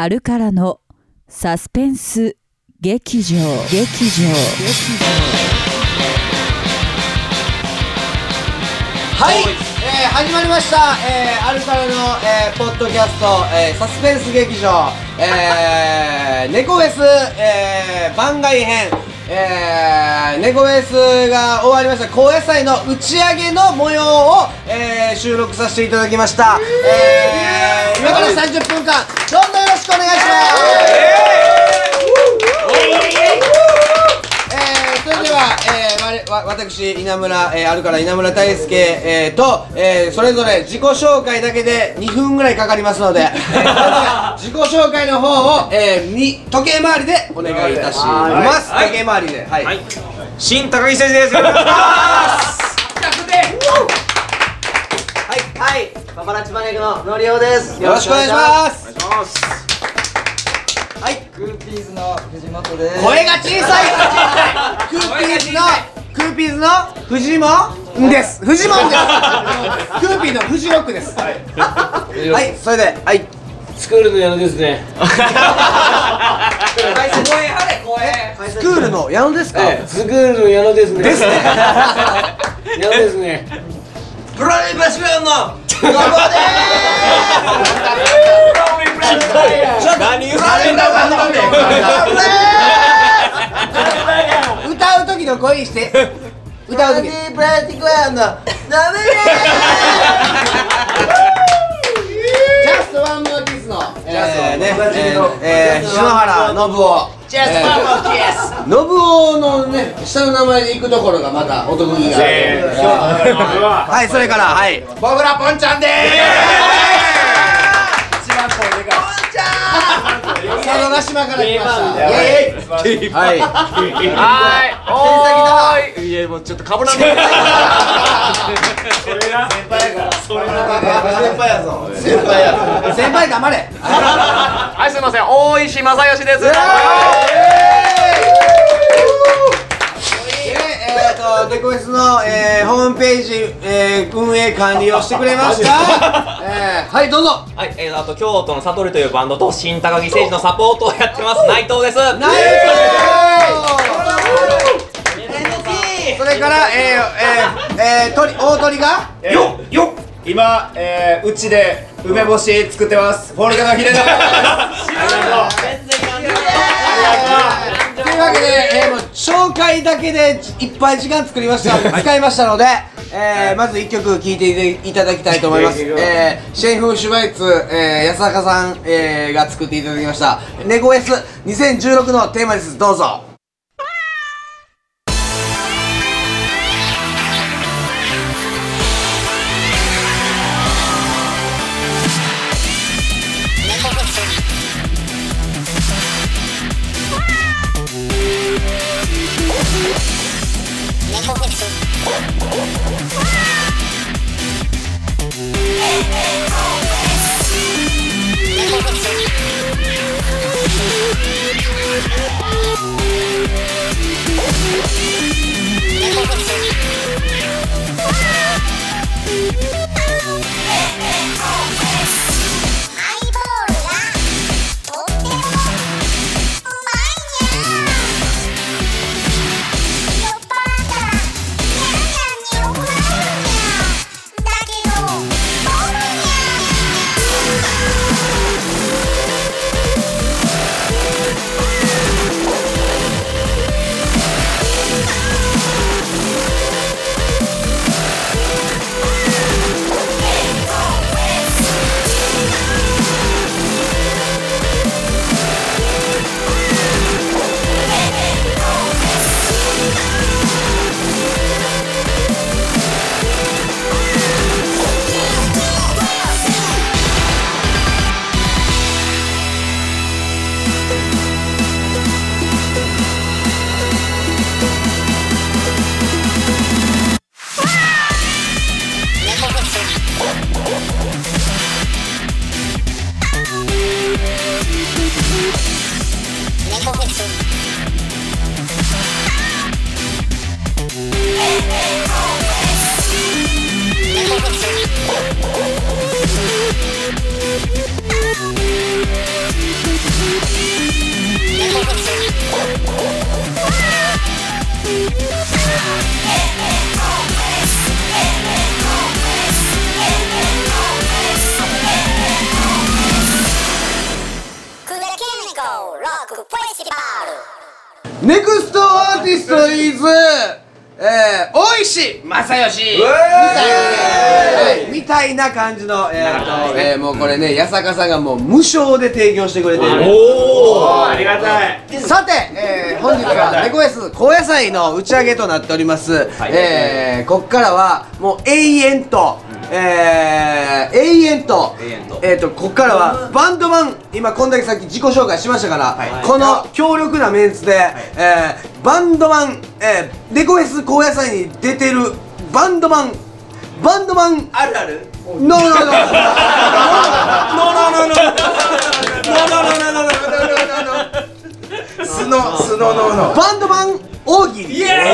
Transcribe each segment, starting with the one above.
アルカラのサスペンス劇場劇場はい、えー始まりました、えーアルカラの、えーポッドキャスト、えーサスペンス劇場、えー、猫フェス、えー番外編、えー、猫フェスが終わりました。高野菜の打ち上げの模様を、えー収録させていただきました、えー今から30分間どんどんよろしくお願いしますえー、それでは、私稲村、えー、あるから稲村大輔、えー、と、えー、それぞれ自己紹介だけで2分ぐらいかかりますので、え ー自己紹介の方を、えー、に時計回りでお願いいたします、時計回りではい、はい、新高木誠司です。よろしくお願いします。はい、パパラッチマネークののりおです。よろしくお願いしますお願いします。はいグーピーズの藤本です。声が小さい クーピーズのピーズのフジモンです。フジモンです。クーピーのフジロックです。はい、はい、それではい。スクールの矢野ですね。スクールの矢野ですか、スクールの矢野ですね。ですね。矢野ですね。プロレバシメンのどこで何言ってんだの声して 歌う時。プラティクランド。ダメジャストワンモアキスの。えーね。えーえー篠原信夫。ジャストワンモアキス。信夫のね下の名前で行くところがまたお得意がはいそれからはい僕らポンちゃんでーす一番声でかいポンちゃん佐渡島から来ました。イエーイはいはい、おーい。いや、もうちょっとかぶらんで。先輩黙れはい、すみません、大石正義です。と、デコフェスの、えー、ホームページ、えー、運営管理をしてくれました。えー、はい、どうぞ。はい、えー、あと京都の悟りというバンドと新高木誠司のサポートをやってます内藤です。ナイスそれから、えー、えー、えー、鳥、大鳥が？よっ、よっ。今、えー、うちで梅干し作ってます。フォルダのヒデの。というわけで、えー、もう紹介だけでいっぱい時間作りました、使いましたので、えー、まず1曲聴いていただきたいと思います、えー、シェイフン・シュバイツ、えー、安坂さん、えー、が作っていただきました「ネゴエス2016」のテーマです。どうぞ「Oh. ネクストアーティストイズえー、大石正義みたいな、はいみたいな感じの、えーとえーもうこれね八坂さんがもう無償で提供してくれているありがたい。さて、えー本日は猫 S 高野菜の打ち上げとなっております、えーこっからはもう永遠と、えー永遠とえー、とこっからはバンドマン今こんだけさっき自己紹介しましたから、この強力なメンツで、えーバンドマン、えー、猫 S 高野菜に出てるバンドマンバンドマンあるあるノーノーノーノーノーノーノーノーノーノーノーノーノーノーノーノースノスノノノバンドマン大喜利やら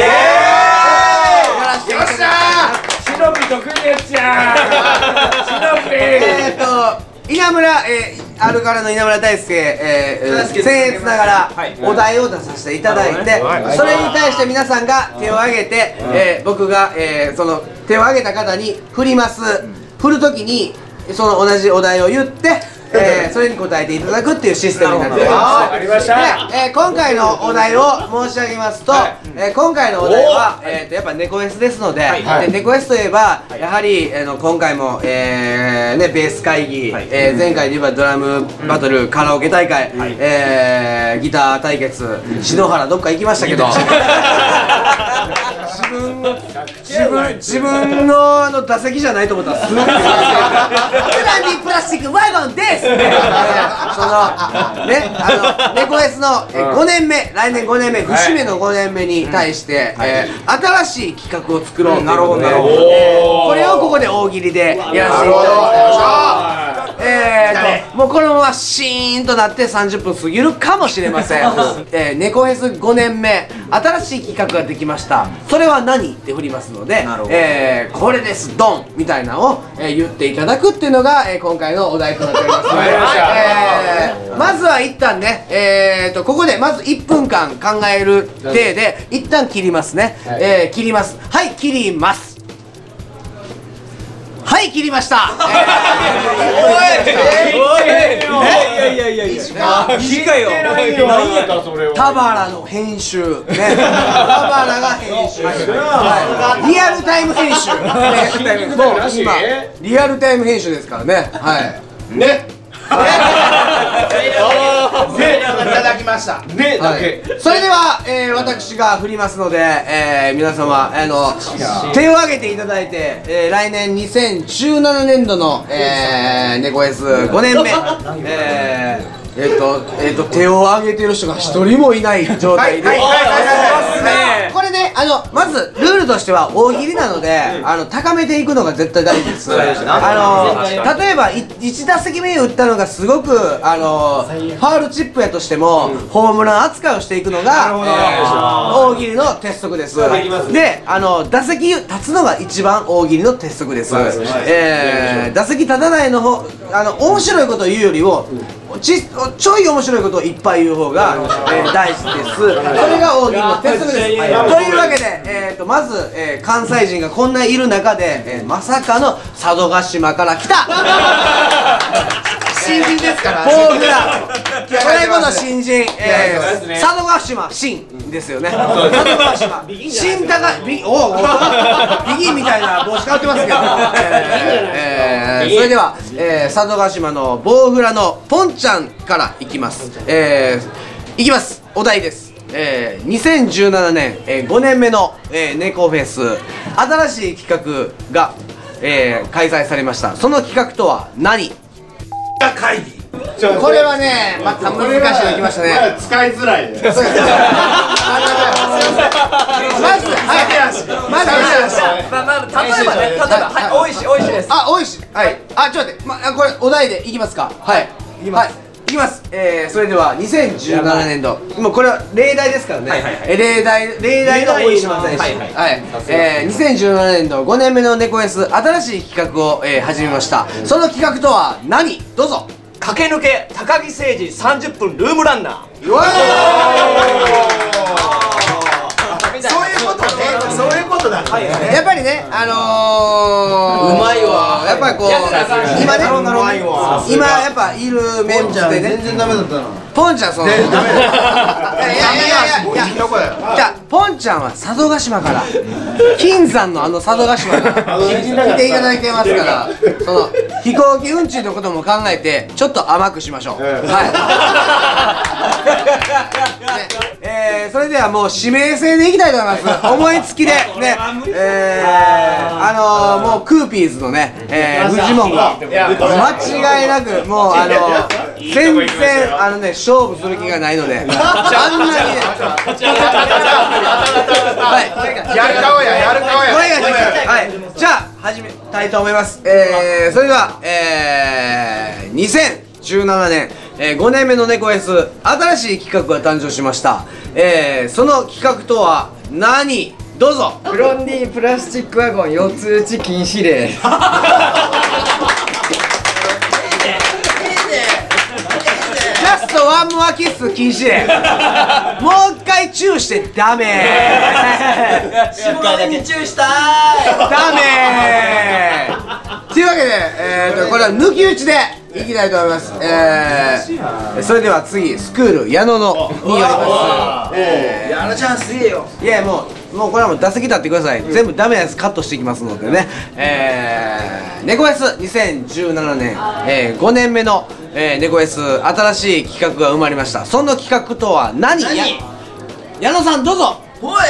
えーっと稲村、えー、あるからの稲村大輔、えー、えー、僭越ながらお題を出させていただいて、それに対して皆さんが手を挙げて、えー僕が、えーその手を挙げた方に振ります。振るときにその同じお題を言って、えーそれに答えていただくっていうシステムになっておりますありました。で、えー今回のお題を申し上げますと、えー今回のお題は、えー、とやっぱ猫 S ですので,、で猫 S といえば、やはり、あの今回も、えーね、ベース会議、えー前回で言えばドラムバトル、カラオケ大会、えーギター対決、篠原どっか行きましたけど自分自分自分のあの打席じゃないと思った。らすごいプランプラスチックワゴンです。そのねあの猫 S のえ5年目来年5年目節目の5年目に対して、えー新しい企画を作ろうなるほどなるほど、これをここで大喜利でやらせていただきたいとえーともうこのままシーンとなって30分過ぎるかもしれません、えー、猫フェス5年目。新しい企画ができました。それは何って振りますので、えーこれですドンみたいなのを、えー言っていただくっていうのが、えー今回のお題となっておりますので、えーまずは一旦ね、えー、とここでまず1分間考える体で一旦切りますね、えー切ります。はい切りますはい切りました、短いよ何やったそれを田原の編集ね田原が編集リアルタイム編集ねもう今リアルタイム編集ですからねはいねいただきました。ねだはい。け、それでは、えー私が振りますので、えー皆様あの手を挙げていただいて、えー来年2017年度の、えー、ネコ S5 年目えーえっ、と,、えー、と手を挙げてる人が一人もいない状態で、はいはいはいはいこれねあのまずルールとしては大喜利なので、あの高めていくのが絶対大事です。あの例えば1打席目打ったのがすごくあのファールチップやとしても、ホームラン扱いをしていくのが、えー大喜利の鉄則です。であの打席立つのが一番大喜利の鉄則です、えー打席立たないの方あの面白いことを言うよりもちちょい面白いことをいっぱい言う方が、えー大事です。それが大喜利の鉄則です。というわけで、えー、とまず、えー関西人がこんないる中で、えーまさかの佐渡島から来た。新人ですから。豊富な最後の新人、えー、佐渡島新ですよね。佐渡島。新高ビおおおビギンみたいな帽子かぶってますけど、えーえーそれでは、えー、佐渡島のボウフラのポンちゃんからいきます。えー、いきます。お題です。えー、2017年、えー、5年目の、えー、猫フェス。新しい企画が、えー、開催されました。その企画とは何？会議これはねまた難しいのきましたね。使いづらいね。まずはいまずまあまあ例えばね例えばはいおいしいおいしいですあおいしはいあちょっと待って、ま、あこれお題でいきますかはいいきます、はいいきます、えー、それでは2017年度もうこれは例題ですからね、えー例題例題の大島選手はいはい、えー、2017年度5年目の猫 S 新しい企画を、えー、始めましたその企画とは何どうぞ駆け抜け高木誠二30分ルームランナー。うわ そういうこやっぱりねあのー、うまいわ。やっぱりこう今ね今やっぱいるメンバーでね。全然ダメだったなポンちゃんその。いやいやいやいや。いやじゃあポンちゃんは佐渡島から。金山のあの佐渡島から。来ていただいてますから。その飛行機運賃のことも考えてちょっと甘くしましょう、はい、ねえー、それではもう指名制でいきたいと思います。思いつきで。ねえー、あのー、もうクーピーズのね、えー、フジモンが間違いなくもうあのー、全然あのね勝負する気がないのであんなにねはいやる顔ややる顔やはいじゃあ始めたいと思います。えー、それではえー、2017年、えー、5年目の猫 S 新しい企画が誕生しました。えー、その企画とは何？どうぞ。ブロンディプラスチックワゴン四つ打ち禁止令 ワンモアキッス禁止令もう一回チューしてダメ。下田に注意したダメ。というわけで、えー、とこれは抜き打ちでいきたいと思います、えー、それでは次スクール矢野のによります。えー。矢野ちゃんすげえよ。いやもうもうこれはもう打席立ってください。全部ダメなやつカットしていきますのでね。えー、猫 S2017 年、えー、5年目の、えー、猫 S 新しい企画が生まれました。その企画とは何矢野さんどうぞ。おい！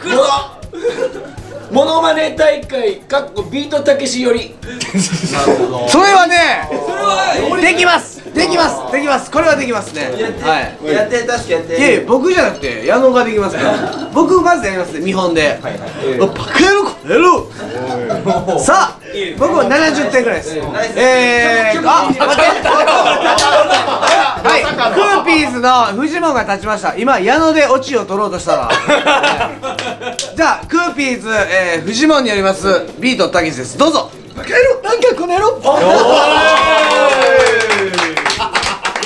来るぞ！モノマネ大会かっこビートたけしより。それはねできます。できます。できます。これはできますね。はい。やって確かやって。いやいや僕じゃなくて矢野ができますから。僕まずやりますね見本で。おバカ野郎この野郎さあ僕は70点ぐらいです。えーあ待って。はい。クーピーズのフジモンが立ちました。今矢野でオチを取ろうとしたら。じゃあクーピーズ、えー、フジモンによります。ビートたけしです。どうぞ。バカ野郎なんかこの野郎。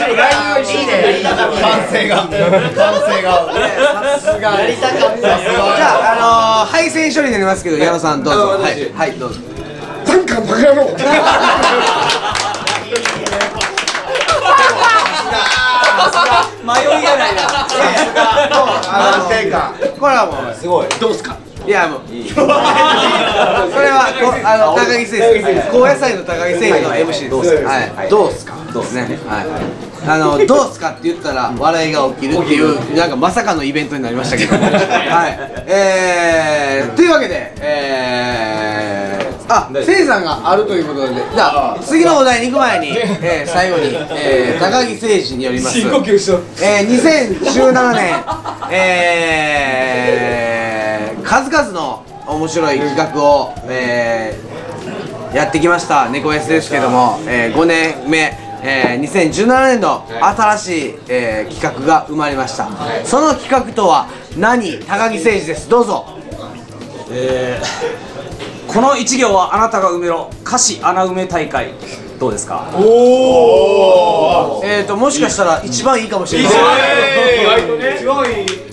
いいね。歓声が歓声が。さすが。やりたかったじゃあ、あのー、敗戦処理になりますけど矢野さんどうぞ。はい、はい、どうぞ。なんかバカ野郎。迷いがないな。安定感これはもうすごい。どうすか？いやもういい。それはこあの高木誠司です高野菜の高木誠司の MC ですはい。どうすか？どうすね？はいあのどうすかって言ったら笑いが起きるっていうなんかまさかのイベントになりましたけど。はい。えーというわけでえーあ、せいさんがあるということで、じゃあ次のお題に行く前に、えー、最後に、えー、高木誠司によります。深呼吸しろえー、2017年、えー、数々の面白い企画を、えー、やってきました猫 S ですけども、えー、5年目、えー、2017年度新しい、えー、企画が生まれました、その企画とは何？高木誠司です。どうぞ。この一行はあなたが埋めろ。歌詞穴埋め大会。どうですか？えーともしかしたら一番いいかもしれない。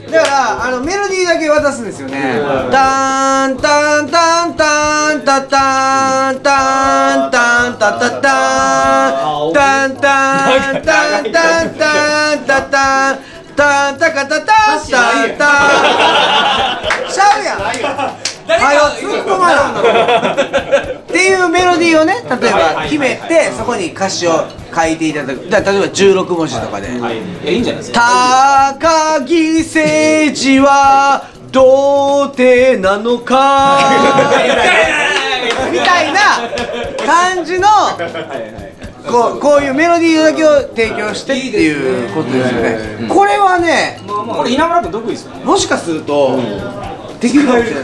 だからあのメロディーだけ渡すんですよね。タンタンタンタンタタンタンタンタタタンタンタンタンタンタンタタンタンタカタタンタンタンちゃうやんはよ突っ込まなっていうメロディーをね例えば決めてそこに歌詞を書いていただくだ例えば16文字とかでいいんじゃないですか高木誠司は童貞なのかみたいな感じのこうこういうメロディーだけを提供してっていうことですよね。これはねこれ稲村君得意ですよね。もしかするとできるかもしれない。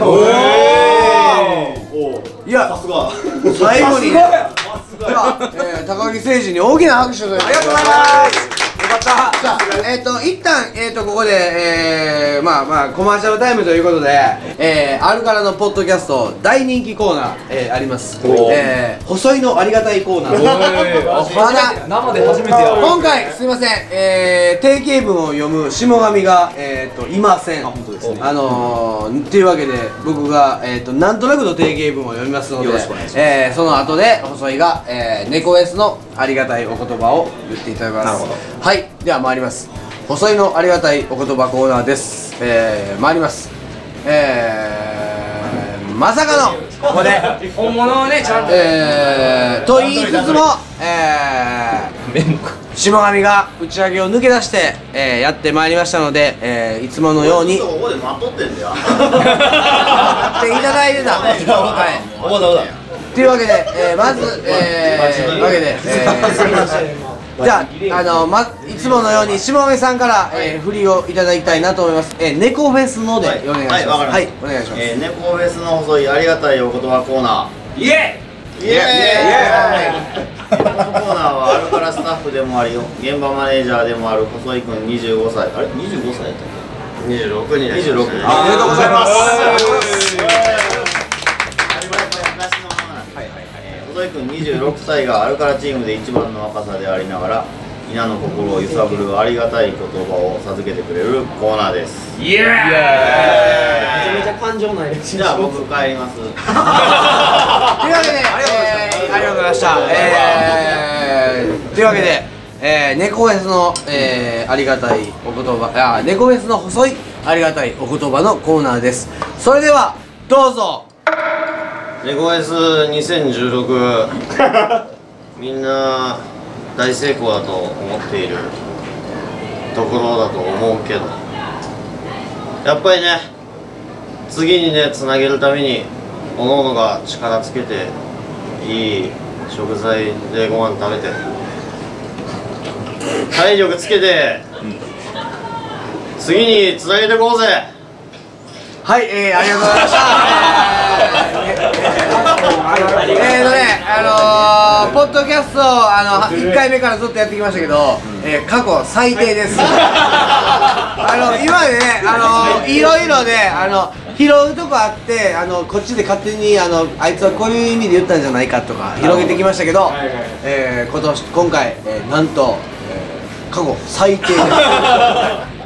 いや最後にでは、えー、高木誠司に大きな拍手をありがとうございますよかった。じゃあえっ、と一旦えっ、とここでえー、まあまあコマーシャルタイムということでえー、あるからのポッドキャスト大人気コーナー、えー、あります。えー、細いのありがたいコーナー。まだ生で初めてやる今回すいません、えー、定型文を読む下神が、えー、といません。すね。あのー、っていうわけで僕が、えー、となんとなくの定型文を読みますのでよろしくお願いします。えーその後で細井が、えー、猫 S のありがたいお言葉を言っていただきます。なるほど。はい。では参ります。細井のありがたいお言葉コーナーです。えー、参ります。えー、まさかの。ここで。本物をねちゃんと。えー、と言いつつも、えー、下神が打ち上げを抜け出して、えー、やってまいりましたので、えー、いつものように。ここで待っとってんだよ。やっていただいてた。はい。思った思ったというわけで、えー、まず、えー、わけで、えー、じゃあ、あの、ま、いつものように下上さんから、えー、振りをいただきたいなと思います。えー、猫フェスので、お願いします。はいはいお願いします。えー、猫フェスの細いありがたいお言葉コーナイエーイエーイこのコーナーはアルカラスタッフでもあり現場マネージャーでもある細井君25歳あれ25歳やったっけ26になりました26おめでとうございますえー細井君26歳がアルカラチームで一番の若さでありながら皆の心を揺さぶるありがたい言葉を授けてくれるコーナーですイエーイめちゃめちゃ感情ないですじゃあ僕帰ります というわけで、えー、ありがとうございました。えー、というわけで、えー、猫フェスの、えー、ありがたいお言葉、あ、猫フェスの細いありがたいお言葉のコーナーです。それでは、どうぞ。レゴ S2016 みんな大成功だと思っているところだと思うけど。やっぱりね次にねつなげるために各々が力つけていい食材でご飯食べて体力つけて次につなげていこうぜ。はい、えー、ありがとうございました。えー、えーとね、あのー、ポッドキャストをあの1回目からずっとやってきましたけど、えー、過去最低です。あの今までね、あのいろいろであの拾うとこあって、あのこっちで勝手にあのあいつはこういう意味で言ったんじゃないかとか広げてきましたけど、えー、今年今回、えー、なんと、えー、過去最低です。